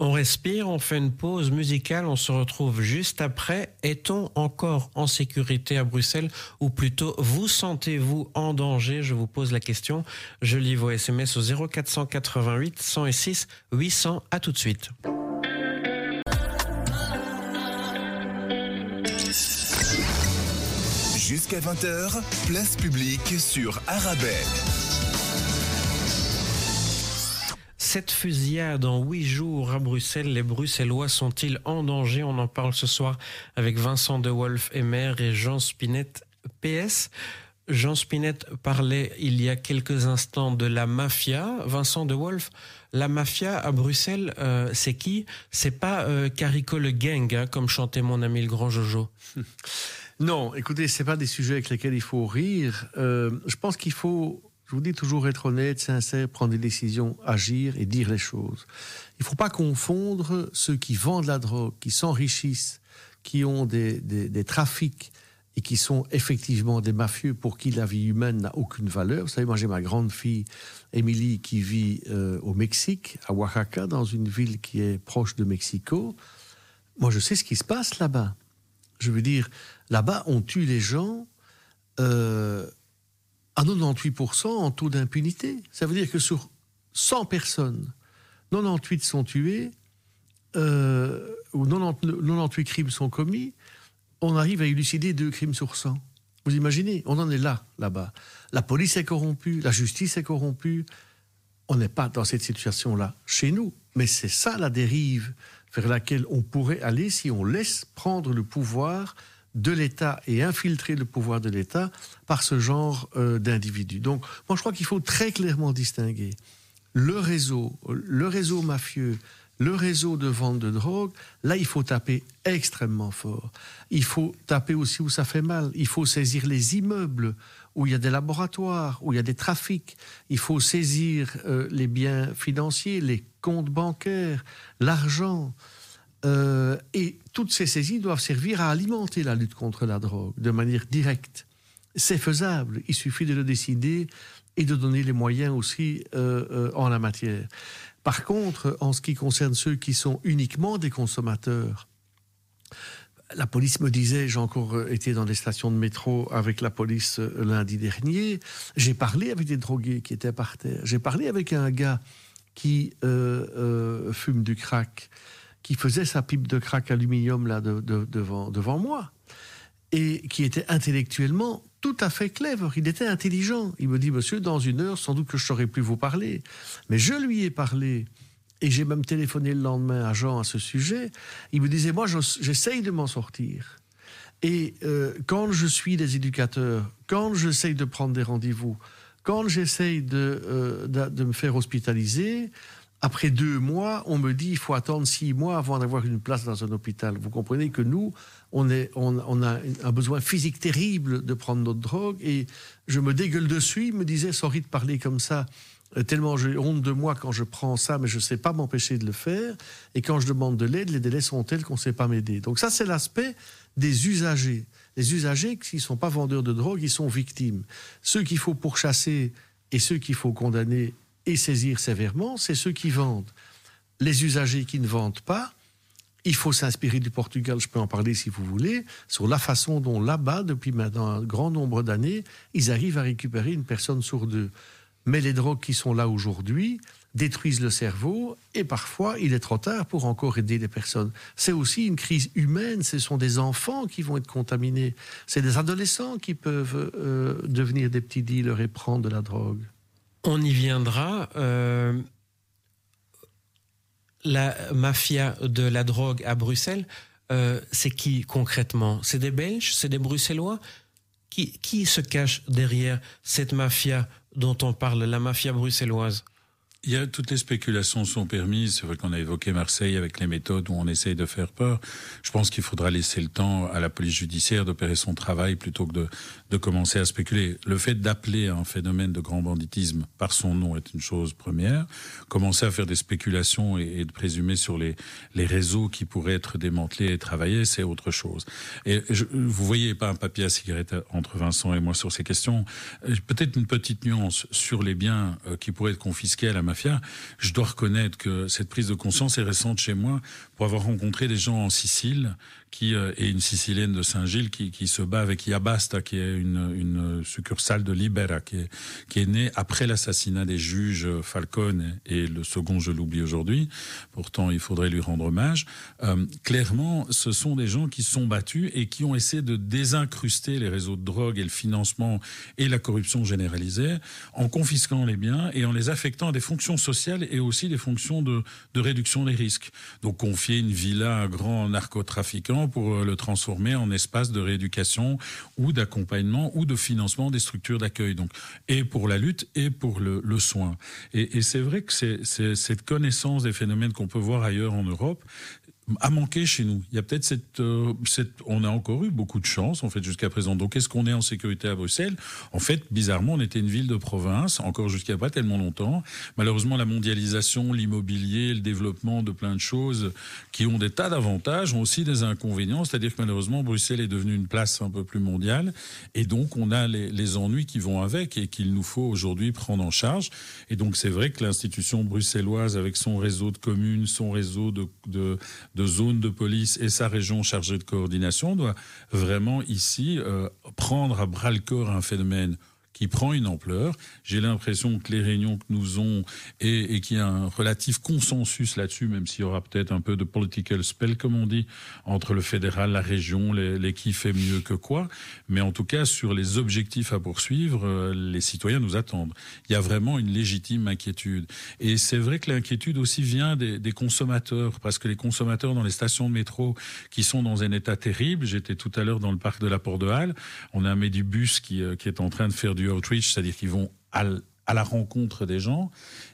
On respire, on fait une pause musicale, on se retrouve juste après. Est-on encore en sécurité à Bruxelles ou plutôt vous sentez-vous en danger? Je vous pose la question. Je lis vos SMS au 0488 106 800. À tout de suite. Jusqu'à 20h, place publique sur Arabelle. Cette fusillade en huit jours à Bruxelles, les Bruxellois sont-ils en danger? On en parle ce soir avec Vincent De Wolf, maire et Jean Spinette, PS. Jean Spinette parlait il y a quelques instants de la mafia. Vincent de Wolf, la mafia à Bruxelles, euh, c'est qui? C'est pas euh, Carico le gang, hein, comme chantait mon ami le grand Jojo. (laughs) Non, écoutez, c'est pas des sujets avec lesquels il faut rire. Euh, je pense qu'il faut, je vous dis toujours être honnête, sincère, prendre des décisions, agir et dire les choses. Il faut pas confondre ceux qui vendent la drogue, qui s'enrichissent, qui ont des, des, trafics et qui sont effectivement des mafieux pour qui la vie humaine n'a aucune valeur. Vous savez, moi j'ai ma grande fille Émilie qui vit euh, au Mexique, à Oaxaca, dans une ville qui est proche de Mexico. Moi je sais ce qui se passe là-bas. Je veux dire, là-bas on tue les gens euh, à 98% en taux d'impunité. Ça veut dire que sur 100 personnes, 98 sont tués, euh, ou 98 crimes sont commis, on arrive à élucider deux crimes sur 100. Vous imaginez On en est là, là-bas. La police est corrompue, la justice est corrompue. On n'est pas dans cette situation-là chez nous. Mais c'est ça la dérive vers laquelle on pourrait aller si on laisse prendre le pouvoir de l'État et infiltrer le pouvoir de l'État par ce genre euh, d'individus. Donc, moi, je crois qu'il faut très clairement distinguer le réseau, le réseau mafieux, le réseau de vente de drogue, là, il faut taper extrêmement fort. Il faut taper aussi où ça fait mal. Il faut saisir les immeubles où il y a des laboratoires, où il y a des trafics. Il faut saisir euh, les biens financiers, les comptes bancaires, l'argent. Euh, et toutes ces saisies doivent servir à alimenter la lutte contre la drogue de manière directe. C'est faisable. Il suffit de le décider et de donner les moyens aussi euh, en la matière. Par contre, en ce qui concerne ceux qui sont uniquement des consommateurs, la police me disait, j'ai encore euh, été dans des stations de métro avec la police euh, lundi dernier, j'ai parlé avec des drogués qui étaient par terre, j'ai parlé avec un gars qui euh, fume du crack, qui faisait sa pipe de crack aluminium là devant, devant moi, et qui était intellectuellement tout à fait clever, il était intelligent. Il me dit, monsieur, dans une heure, sans doute que je saurais plus vous parler. Mais je lui ai parlé, et j'ai même téléphoné le lendemain à Jean à ce sujet. Il me disait, moi, j'essaye de m'en sortir. Et euh, quand je suis des éducateurs, quand j'essaye de prendre des rendez-vous, quand j'essaye de, euh, de, me faire hospitaliser, après deux mois, on me dit il faut attendre six mois avant d'avoir une place dans un hôpital. Vous comprenez que nous, on, est, on, a un besoin physique terrible de prendre notre drogue et je me dégueule dessus. Il me disait sorry de parler comme ça, euh, tellement j'ai honte de moi quand je prends ça, mais je ne sais pas m'empêcher de le faire. Et quand je demande de l'aide, les délais sont tels qu'on ne sait pas m'aider. Donc ça, c'est l'aspect des usagers. Les usagers, s'ils ne sont pas vendeurs de drogue, ils sont victimes. Ceux qu'il faut pourchasser et ceux qu'il faut condamner et saisir sévèrement, c'est ceux qui vendent. Les usagers qui ne vendent pas, il faut s'inspirer du Portugal, je peux en parler si vous voulez, sur la façon dont là-bas, depuis maintenant un grand nombre d'années, ils arrivent à récupérer une personne sur deux. Mais les drogues qui sont là aujourd'hui détruisent le cerveau et parfois il est trop tard pour encore aider les personnes. C'est aussi une crise humaine, ce sont des enfants qui vont être contaminés, c'est des adolescents qui peuvent euh, devenir des petits dealers et prendre de la drogue. On y viendra. Euh, la mafia de la drogue à Bruxelles, euh, c'est qui concrètement? C'est des Belges? C'est des Bruxellois? Qui, qui se cache derrière cette mafia dont on parle, la mafia bruxelloise? Il y a toutes les spéculations sont permises. C'est vrai qu'on a évoqué Marseille avec les méthodes où on essaye de faire peur. Je pense qu'il faudra laisser le temps à la police judiciaire d'opérer son travail plutôt que de, de commencer à spéculer. Le fait d'appeler un phénomène de grand banditisme par son nom est une chose première. Commencer à faire des spéculations et, de présumer sur les, les réseaux qui pourraient être démantelés et travaillés, c'est autre chose. Et je, vous voyez pas un papier à cigarette entre Vincent et moi sur ces questions. Peut-être une petite nuance sur les biens euh, qui pourraient être confisqués à la je dois reconnaître que cette prise de conscience est récente chez moi. Pour avoir rencontré des gens en Sicile qui euh, est une Sicilienne de Saint-Gilles qui, qui, se bat avec Iabasta, qui est une, succursale de Libera, qui est, qui est née après l'assassinat des juges Falcone et le second, je l'oublie aujourd'hui. Pourtant, il faudrait lui rendre hommage. Euh, clairement, ce sont des gens qui sont battus et qui ont essayé de désincruster les réseaux de drogue et le financement et la corruption généralisée en confisquant les biens et en les affectant à des fonctions sociales et aussi des fonctions de, de réduction des risques. Donc, confier une villa à un grand narcotrafiquant pour le transformer en espace de rééducation ou d'accompagnement ou de financement des structures d'accueil. Donc, et pour la lutte et pour le, soin. Et, et c'est vrai que c'est cette connaissance des phénomènes qu'on peut voir ailleurs en Europe, a manqué chez nous. Il y a peut-être euh, cette, on a encore eu beaucoup de chance en fait jusqu'à présent. Donc est-ce qu'on est en sécurité à Bruxelles? En fait, bizarrement, on était une ville de province encore jusqu'à pas tellement longtemps. Malheureusement, la mondialisation, l'immobilier, le développement de plein de choses qui ont des tas d'avantages ont aussi des inconvénients. C'est-à-dire que malheureusement, Bruxelles est devenue une place un peu plus mondiale et donc on a les, ennuis qui vont avec et qu'il nous faut aujourd'hui prendre en charge. Et donc c'est vrai que l'institution bruxelloise avec son réseau de communes, son réseau de zone de police et sa région chargée de coordination doit vraiment ici euh, prendre à bras le corps un phénomène qui prend une ampleur. J'ai l'impression que les réunions que nous avons et, et qu'il y a un relatif consensus là-dessus, même s'il y aura peut-être un peu de political spell, comme on dit, entre le fédéral, la région, les, qui fait mieux que quoi. Mais en tout cas, sur les objectifs à poursuivre, euh, les citoyens nous attendent. Il y a vraiment une légitime inquiétude. Et c'est vrai que l'inquiétude aussi vient des, consommateurs, parce que les consommateurs dans les stations de métro qui sont dans un état terrible, j'étais tout à l'heure dans le parc de la Porte de Halle, on a un Médibus euh, qui est en train de faire du outreach, c'est-à-dire qu'ils vont à, la rencontre des gens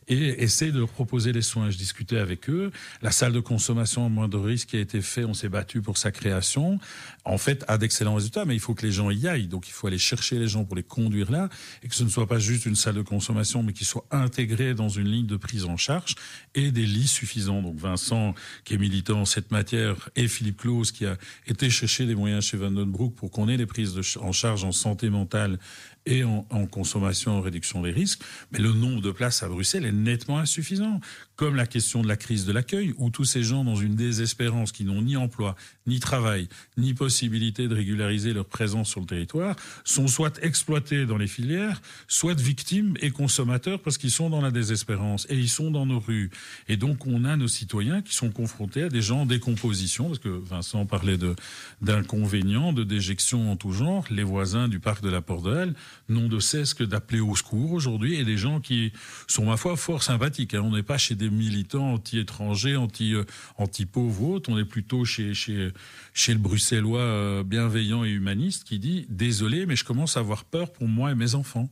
et essayer de leur proposer des soins. Je discutais avec eux. La salle de consommation à moindre risque qui a été fait, on s'est battu pour sa création. En fait, a d'excellents résultats, mais il faut que les gens y aillent. Donc, il faut aller chercher les gens pour les conduire là et que ce ne soit pas juste une salle de consommation, mais qu'ils soient intégrés dans une ligne de prise en charge et des lits suffisants. Donc, Vincent, qui est militant en cette matière, et Philippe Claus, qui a été chercher des moyens chez Vandenbroek pour qu'on ait les prises en charge en santé mentale et en, consommation, en réduction des risques. Mais le nombre de places à Bruxelles est nettement insuffisant. Comme la question de la crise de l'accueil, où tous ces gens dans une désespérance qui n'ont ni emploi, ni travail, ni possibilité de régulariser leur présence sur le territoire, sont soit exploités dans les filières, soit victimes et consommateurs parce qu'ils sont dans la désespérance et ils sont dans nos rues. Et donc on a nos citoyens qui sont confrontés à des gens en décomposition, parce que Vincent parlait de d'inconvénients, de déjection en tout genre. Les voisins du parc de la Porte de n'ont de cesse que d'appeler au secours aujourd'hui et des gens qui sont ma foi fort sympathiques. Hein. On n'est pas chez des militants anti-étrangers, anti, euh, anti-pauvres ou autres. On est plutôt chez, chez, chez le bruxellois euh, bienveillant et humaniste qui dit désolé, mais je commence à avoir peur pour moi et mes enfants.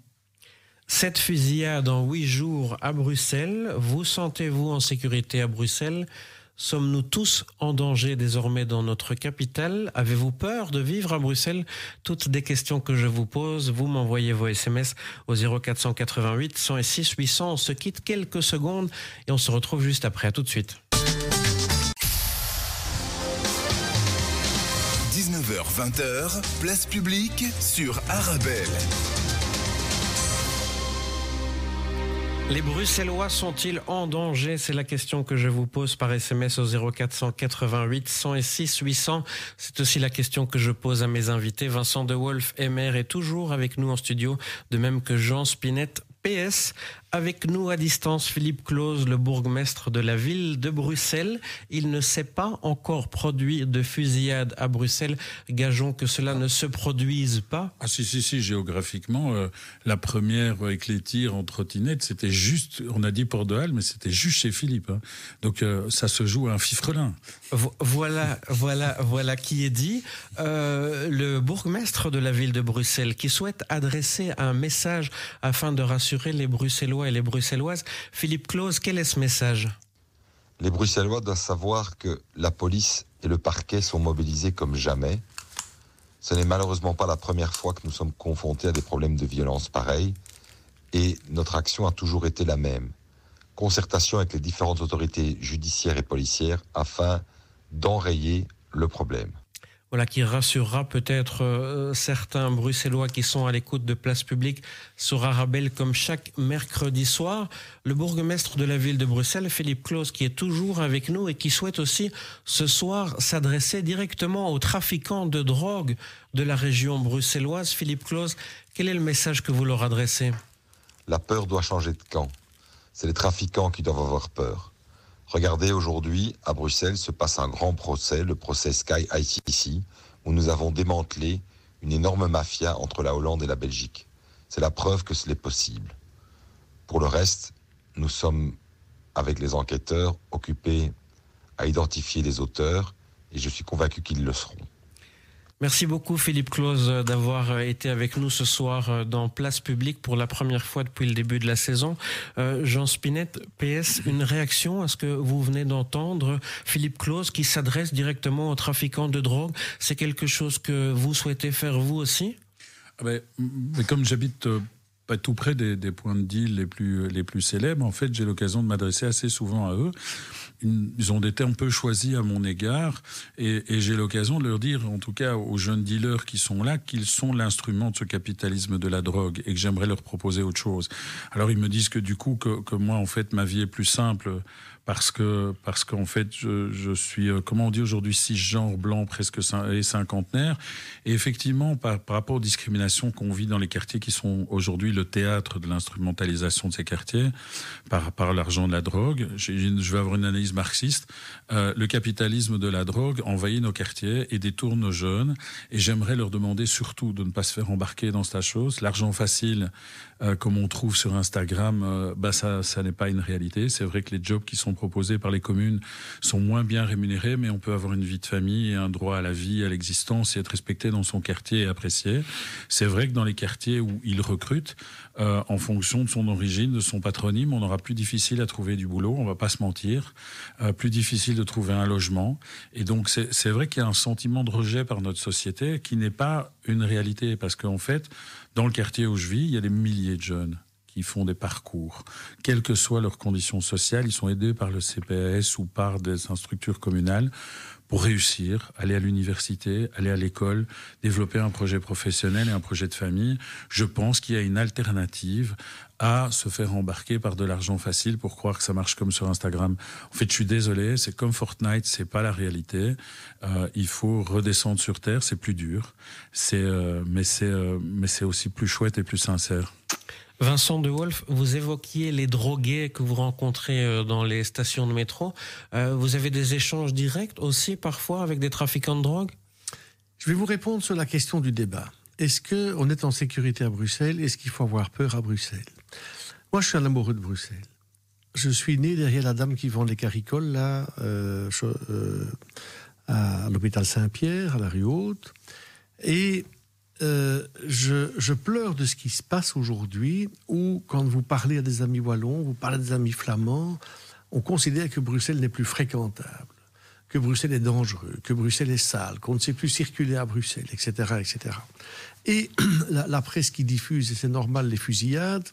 Cette fusillade en huit jours à Bruxelles, vous sentez-vous en sécurité à Bruxelles? Sommes-nous tous en danger désormais dans notre capitale? Avez-vous peur de vivre à Bruxelles? Toutes des questions que je vous pose. Vous m'envoyez vos SMS au 0488 106 800. On se quitte quelques secondes et on se retrouve juste après. À tout de suite. 19h-20h, place publique sur Arabelle. Les Bruxellois sont-ils en danger? C'est la question que je vous pose par SMS au 0488 106 800. C'est aussi la question que je pose à mes invités. Vincent De Wolf, MR, est toujours avec nous en studio, de même que Jean Spinette, PS. Avec nous à distance, Philippe Claus, le bourgmestre de la ville de Bruxelles. Il ne s'est pas encore produit de fusillade à Bruxelles. Gageons que cela ne se produise pas. Ah si, si, si, géographiquement, euh, la première avec les tirs en trottinette, c'était juste, on a dit Port de Halle, mais c'était juste chez Philippe. Hein. Donc euh, ça se joue à un fifrelin. Voilà, voilà, voilà qui est dit. Euh, le bourgmestre de la ville de Bruxelles qui souhaite adresser un message afin de rassurer les Bruxellois et les Bruxelloises. Philippe Claus, quel est ce message? Les Bruxellois doivent savoir que la police et le parquet sont mobilisés comme jamais. Ce n'est malheureusement pas la première fois que nous sommes confrontés à des problèmes de violence pareils. Et notre action a toujours été la même. Concertation avec les différentes autorités judiciaires et policières afin d'enrayer le problème voilà, qui rassurera peut-être euh, certains Bruxellois qui sont à l'écoute de place publique sur Arabelle comme chaque mercredi soir. Le bourgmestre de la ville de Bruxelles, Philippe Claus, qui est toujours avec nous et qui souhaite aussi ce soir s'adresser directement aux trafiquants de drogue de la région bruxelloise. Philippe Claus, quel est le message que vous leur adressez? La peur doit changer de camp. C'est les trafiquants qui doivent avoir peur. Regardez, aujourd'hui, à Bruxelles, se passe un grand procès, le procès Sky ICC, où nous avons démantelé une énorme mafia entre la Hollande et la Belgique. C'est la preuve que cela est possible. Pour le reste, nous sommes, avec les enquêteurs, occupés à identifier les auteurs et je suis convaincu qu'ils le seront. Merci beaucoup Philippe Claus d'avoir été avec nous ce soir dans Place Publique pour la première fois depuis le début de la saison. Euh, Jean Spinette, PS, une réaction à ce que vous venez d'entendre. Philippe Claus qui s'adresse directement aux trafiquants de drogue. C'est quelque chose que vous souhaitez faire vous aussi? Ah ben, Comme j'habite tout près des, des, points de deal les plus, les plus célèbres, en fait j'ai l'occasion de m'adresser assez souvent à eux ils ont des termes peu choisis à mon égard, et, et j'ai l'occasion de leur dire, en tout cas aux jeunes dealers qui sont là, qu'ils sont l'instrument de ce capitalisme de la drogue et que j'aimerais leur proposer autre chose. Alors ils me disent que du coup, que, que moi, en fait, ma vie est plus simple parce que parce qu'en fait je, je, suis euh, comment on dit aujourd'hui cisgenre blanc presque et cinquantenaire et effectivement par, par rapport aux discriminations qu'on vit dans les quartiers qui sont aujourd'hui le théâtre de l'instrumentalisation de ces quartiers par par l'argent de la drogue je vais avoir une analyse marxiste euh, le capitalisme de la drogue envahit nos quartiers et détourne nos jeunes et j'aimerais leur demander surtout de ne pas se faire embarquer dans cette chose. L'argent facile euh, comme on trouve sur Instagram euh, bah ça ça n'est pas une réalité. C'est vrai que les jobs qui sont proposés par les communes sont moins bien rémunérés, mais on peut avoir une vie de famille un droit à la vie, à l'existence et être respecté dans son quartier et apprécié. C'est vrai que dans les quartiers où il recrute, euh, en fonction de son origine, de son patronyme, on aura plus difficile à trouver du boulot, on va pas se mentir, euh, plus difficile de trouver un logement. Et donc c'est vrai qu'il y a un sentiment de rejet par notre société qui n'est pas une réalité, parce qu'en fait, dans le quartier où je vis, il y a des milliers de jeunes qui font des parcours. Quelles que soient leurs conditions sociales, ils sont aidés par le CPS ou par des structures communales pour réussir, aller à l'université, aller à l'école, développer un projet professionnel et un projet de famille. Je pense qu'il y a une alternative à se faire embarquer par de l'argent facile pour croire que ça marche comme sur Instagram. En fait, je suis désolé, c'est comme Fortnite, c'est pas la réalité. Euh, il faut redescendre sur terre, c'est plus dur, c'est euh, mais c'est euh, mais c'est aussi plus chouette et plus sincère. Vincent de Wolf, vous évoquiez les drogués que vous rencontrez euh, dans les stations de métro. Euh, vous avez des échanges directs aussi parfois avec des trafiquants de drogue? Je vais vous répondre sur la question du débat. Est-ce qu'on est en sécurité à Bruxelles? Est-ce qu'il faut avoir peur à Bruxelles? Moi, je suis un amoureux de Bruxelles. Je suis né derrière la dame qui vend les caricoles, là, euh, à l'hôpital Saint-Pierre, à la rue Haute. Et euh, je, pleure de ce qui se passe aujourd'hui, où quand vous parlez à des amis wallons, vous parlez à des amis flamands, on considère que Bruxelles n'est plus fréquentable, que Bruxelles est dangereux, que Bruxelles est sale, qu'on ne sait plus circuler à Bruxelles, etc. etc. Et (clears throat) la, presse qui diffuse, et c'est normal, les fusillades,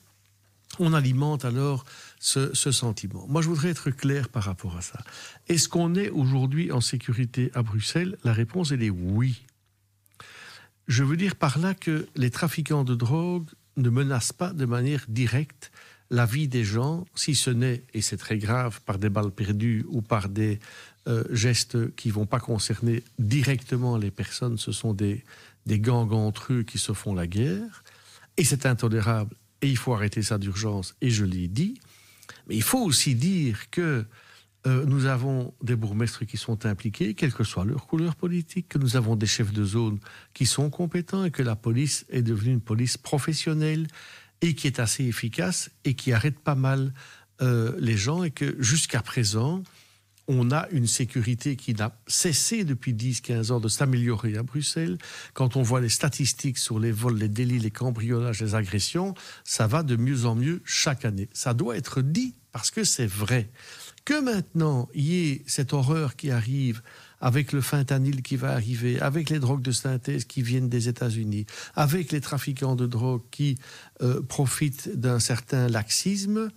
on alimente alors ce, ce, sentiment. Moi, je voudrais être clair par rapport à ça. Est-ce qu'on est aujourd'hui en sécurité à Bruxelles? La réponse, elle est oui. Je veux dire par là que les trafiquants de drogue ne menacent pas de manière directe la vie des gens, si ce n'est, et c'est très grave, par des balles perdues ou par des euh, gestes qui vont pas concerner directement les personnes, ce sont des, des gangs entre eux qui se font la guerre, et c'est intolérable, et il faut arrêter ça d'urgence, et je l'ai dit, mais il faut aussi dire que euh, nous avons des bourgmestres qui sont impliqués, quelle que soit leur couleur politique, que nous avons des chefs de zone qui sont compétents et que la police est devenue une police professionnelle et qui est assez efficace et qui arrête pas mal euh, les gens et que jusqu'à présent, on a une sécurité qui n'a cessé depuis 10-15 ans de s'améliorer à Bruxelles. Quand on voit les statistiques sur les vols, les délits, les cambriolages, les agressions, ça va de mieux en mieux chaque année. Ça doit être dit parce que c'est vrai que maintenant il y ait cette horreur qui arrive avec le fentanyl qui va arriver, avec les drogues de synthèse qui viennent des États-Unis, avec les trafiquants de drogue qui euh, profitent d'un certain laxisme,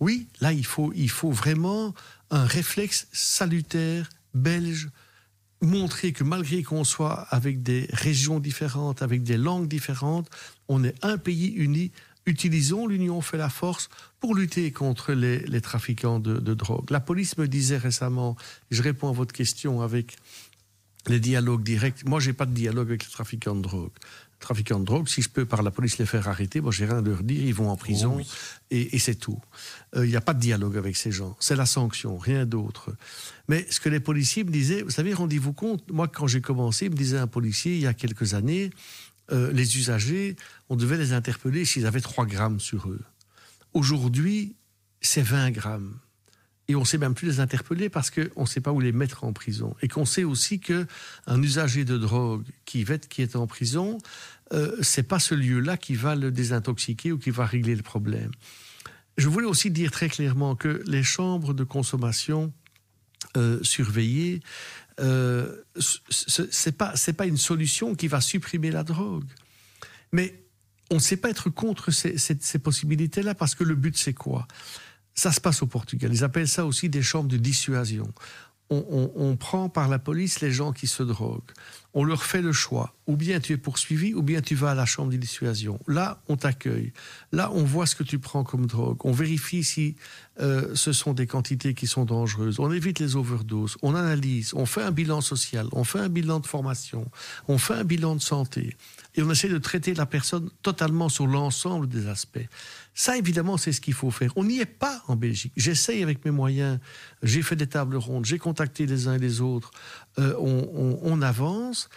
oui, là il faut, il faut vraiment un réflexe salutaire belge, montrer que malgré qu'on soit avec des régions différentes, avec des langues différentes, on est un pays uni utilisons l'union fait la force pour lutter contre les, trafiquants de, de, drogue. La police me disait récemment, je réponds à votre question avec les dialogues directs. Moi, j'ai pas de dialogue avec les trafiquants de drogue. Trafiquants de drogue, si je peux par la police les faire arrêter, moi j'ai rien à leur dire, ils vont en prison oh oui. et, et c'est tout. Il euh, n'y a pas de dialogue avec ces gens. C'est la sanction, rien d'autre. Mais ce que les policiers me disaient, vous savez, rendez-vous compte, moi quand j'ai commencé, me disait un policier il y a quelques années, euh, les usagers, on devait les interpeller s'ils avaient 3 grammes sur eux. Aujourd'hui, c'est 20 grammes. Et on sait même plus les interpeller parce qu'on ne sait pas où les mettre en prison. Et qu'on sait aussi qu'un usager de drogue qui, qui est en prison, euh, c'est pas ce lieu-là qui va le désintoxiquer ou qui va régler le problème. Je voulais aussi dire très clairement que les chambres de consommation euh, surveillées, euh, ce n'est pas, pas une solution qui va supprimer la drogue. Mais on ne sait pas être contre ces, ces possibilités-là parce que le but, c'est quoi? Ça se passe au Portugal. Ils appellent ça aussi des chambres de dissuasion. On, prend par la police les gens qui se droguent. On leur fait le choix. Ou bien tu es poursuivi, ou bien tu vas à la chambre de dissuasion. Là, on t'accueille. Là, on voit ce que tu prends comme drogue. On vérifie si euh, ce sont des quantités qui sont dangereuses. On évite les overdoses. On analyse. On fait un bilan social. On fait un bilan de formation. On fait un bilan de santé. Et on essaie de traiter la personne totalement sur l'ensemble des aspects. Ça, évidemment, c'est ce qu'il faut faire. On n'y est pas en Belgique. J'essaye avec mes moyens. J'ai fait des tables rondes. J'ai contacté les uns et les autres. Euh, on, avance.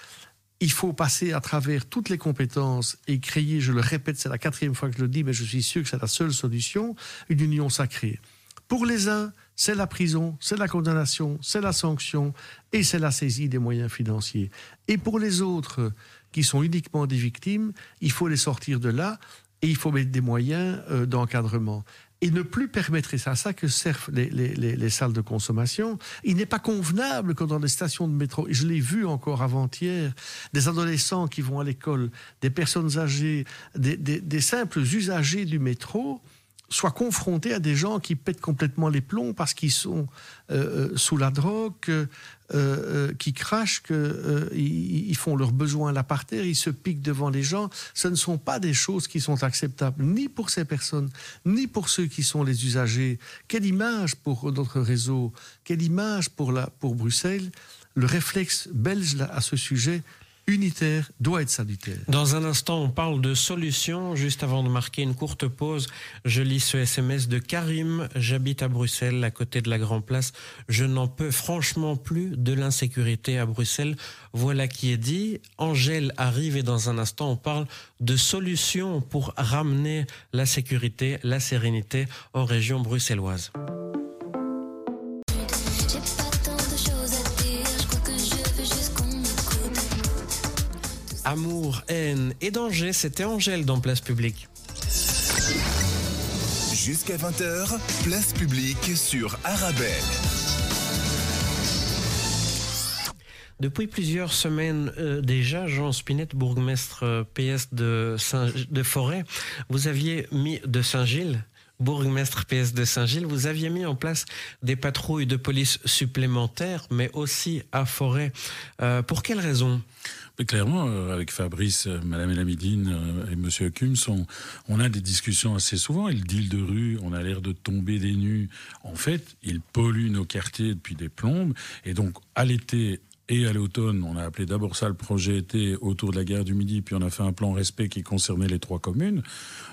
Il faut passer à travers toutes les compétences et créer, je le répète, c'est la quatrième fois que je le dis, mais je suis sûr que c'est la seule solution, une union sacrée. Pour les uns, c'est la prison, c'est la condamnation, c'est la sanction et c'est la saisie des moyens financiers. Et pour les autres qui sont uniquement des victimes, il faut les sortir de là et il faut mettre des moyens euh, d'encadrement. Et ne plus permettre, et c'est à ça que servent les, les, les, salles de consommation, il n'est pas convenable que dans les stations de métro, et je l'ai vu encore avant-hier, des adolescents qui vont à l'école, des personnes âgées, des simples usagers du métro, soient confrontés à des gens qui pètent complètement les plombs parce qu'ils sont euh, euh, sous la drogue, euh, qui crachent, qu'ils font leurs besoins là par terre, ils se piquent devant les gens. Ce ne sont pas des choses qui sont acceptables, ni pour ces personnes, ni pour ceux qui sont les usagers. Quelle image pour notre réseau, quelle image pour, la, pour Bruxelles. Le réflexe belge à ce sujet unitaire doit être salutaire. Dans un instant, on parle de solutions. Juste avant de marquer une courte pause, je lis ce SMS de Karim. J'habite à Bruxelles, à côté de la Grand Place. Je n'en peux franchement plus de l'insécurité à Bruxelles. Voilà qui est dit. Angèle arrive et dans un instant, on parle de solutions pour ramener la sécurité, la sérénité en région bruxelloise. Amour, haine et danger, c'était Angèle dans Place Publique. Jusqu'à 20h, Place Publique sur Arabelle. Depuis plusieurs semaines euh, déjà, Jean Spinette, bourgmestre euh, PS de, de Forêt, vous aviez mis de Saint-Gilles, bourgmestre PS de Saint-Gilles, vous aviez mis en place des patrouilles de police supplémentaires, mais aussi à Forêt. Euh, pour quelles raisons clairement, euh, avec Fabrice, euh, Madame Elamidine euh, et Monsieur Kums, on, a des discussions assez souvent. Et le deal de rue, on a l'air de tomber des nues. En fait, il pollue nos quartiers depuis des plombes. Et donc, à l'été et à l'automne, on a appelé d'abord ça le projet été autour de la gare du Midi, puis on a fait un plan respect qui concernait les trois communes.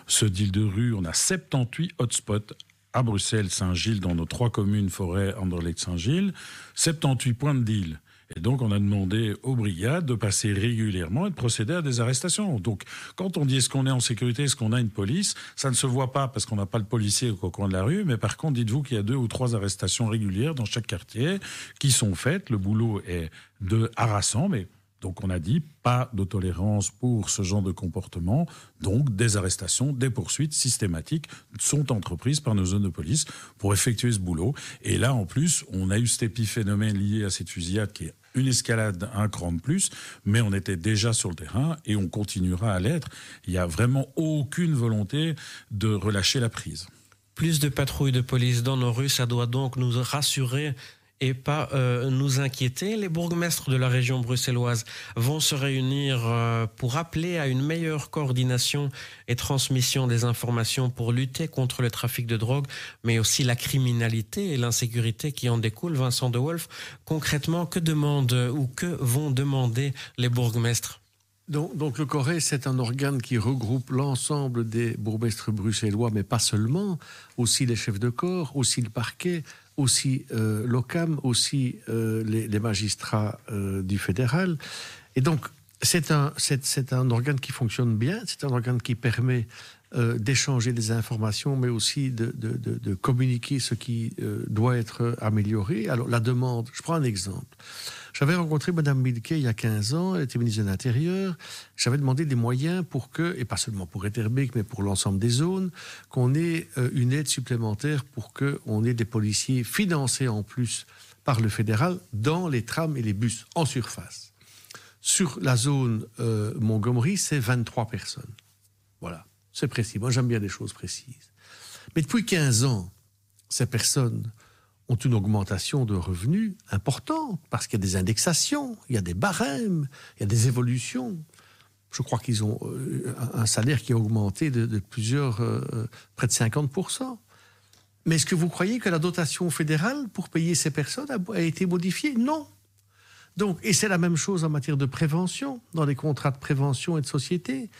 Ce deal de rue, on a 78 hotspots à Bruxelles, Saint-Gilles, dans nos trois communes, Forêt, Anderlecht, Saint-Gilles, 78 points de deal. Et donc, on a demandé aux brigades de passer régulièrement et de procéder à des arrestations. Donc, quand on dit est-ce qu'on est en sécurité, est-ce qu'on a une police, ça ne se voit pas parce qu'on n'a pas le policier au coin de la rue, mais par contre, dites-vous qu'il y a deux ou trois arrestations régulières dans chaque quartier qui sont faites. Le boulot est de harassant, mais donc on a dit pas de tolérance pour ce genre de comportement, donc des arrestations, des poursuites systématiques sont entreprises par nos zones de police pour effectuer ce boulot. Et là en plus, on a eu cet épiphénomène lié à cette fusillade qui est une escalade un cran de plus, mais on était déjà sur le terrain et on continuera à l'être. Il n'y a vraiment aucune volonté de relâcher la prise. Plus de patrouilles de police dans nos rues, ça doit donc nous rassurer et pas euh, nous inquiéter. Les bourgmestres de la région bruxelloise vont se réunir euh, pour appeler à une meilleure coordination et transmission des informations pour lutter contre le trafic de drogue, mais aussi la criminalité et l'insécurité qui en découlent. Vincent de Wolf, concrètement, que demandent ou que vont demander les bourgmestres? Donc, donc, le Corée, c'est un organe qui regroupe l'ensemble des bourgmestres bruxellois, mais pas seulement, aussi les chefs de corps, aussi le parquet, aussi euh, l'OCAM, aussi euh, les, magistrats euh, du fédéral. Et donc, c'est un, c'est, un organe qui fonctionne bien, c'est un organe qui permet euh, d'échanger des informations, mais aussi de, de, de, communiquer ce qui euh, doit être amélioré. Alors la demande, je prends un exemple. J'avais rencontré Mme Milquet il y a 15 ans, elle était ministre de l'Intérieur. J'avais demandé des moyens pour que, et pas seulement pour Etterbeek, mais pour l'ensemble des zones, qu'on ait euh, une aide supplémentaire pour qu'on ait des policiers financés en plus par le fédéral dans les trams et les bus en surface. Sur la zone Montgomery, c'est 23 personnes. Voilà, c'est précis. Moi, j'aime bien des choses précises. Mais depuis 15 ans, ces personnes ont une augmentation de revenus importante parce qu'il y a des indexations, il y a des barèmes, il y a des évolutions. Je crois qu'ils ont euh, un salaire qui a augmenté de, plusieurs, euh, près de 50%. Mais est-ce que vous croyez que la dotation fédérale pour payer ces personnes a, a été modifiée? Non. Donc, et c'est la même chose en matière de prévention, dans les contrats de prévention et de société.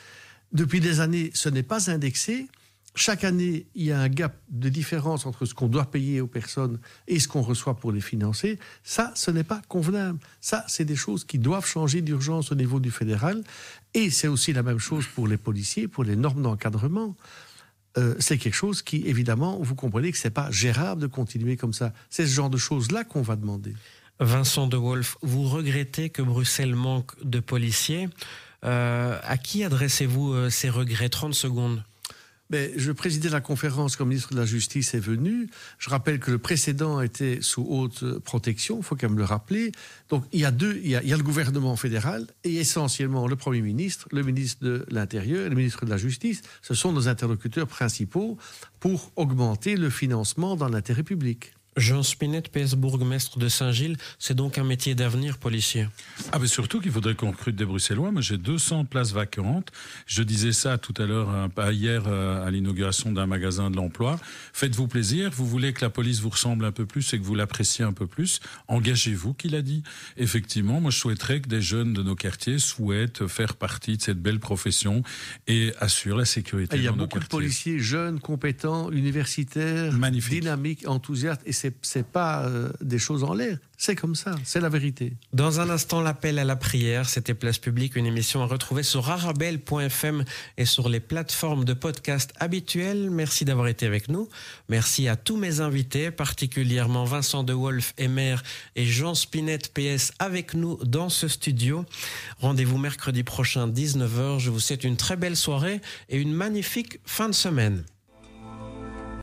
Depuis des années, ce n'est pas indexé. Chaque année, il y a un gap de différence entre ce qu'on doit payer aux personnes et ce qu'on reçoit pour les financer. Ça, ce n'est pas convenable. Ça, c'est des choses qui doivent changer d'urgence au niveau du fédéral. Et c'est aussi la même chose pour les policiers, pour les normes d'encadrement. Euh, c'est quelque chose qui, évidemment, vous comprenez que c'est pas gérable de continuer comme ça. C'est ce genre de choses-là qu'on va demander. Vincent de Wolf, vous regrettez que Bruxelles manque de policiers. Euh, à qui adressez-vous euh, ces regrets? 30 secondes. Mais je présidais la conférence quand le ministre de la Justice est venu. Je rappelle que le précédent était sous haute protection, il faut quand même le rappeler. Donc il y a deux, il y a, il y a, le gouvernement fédéral et essentiellement le Premier ministre, le ministre de l'Intérieur et le ministre de la Justice. Ce sont nos interlocuteurs principaux pour augmenter le financement dans l'intérêt public. Jean Spinette, PS bourgmestre de Saint-Gilles, c'est donc un métier d'avenir, policier. Ah, mais surtout qu'il faudrait qu'on recrute des Bruxellois. Moi, j'ai 200 places vacantes. Je disais ça tout à l'heure, pas hier, euh, à l'inauguration d'un magasin de l'emploi. Faites-vous plaisir. Vous voulez que la police vous ressemble un peu plus et que vous l'appréciez un peu plus? Engagez-vous, qu'il a dit. Effectivement, moi, je souhaiterais que des jeunes de nos quartiers souhaitent faire partie de cette belle profession et assurent la sécurité. Il y a beaucoup de policiers jeunes, compétents, universitaires, Magnifique. dynamiques, enthousiastes, et c'est c'est pas euh, des choses en l'air. C'est comme ça, c'est la vérité. Dans un instant, l'appel à la prière, c'était Place Publique, une émission à retrouver sur arabelle.fm et sur les plateformes de podcast habituelles. Merci d'avoir été avec nous. Merci à tous mes invités, particulièrement Vincent De Wolf, maire et Jean Spinette, PS, avec nous dans ce studio. Rendez-vous mercredi prochain, 19h. Je vous souhaite une très belle soirée et une magnifique fin de semaine.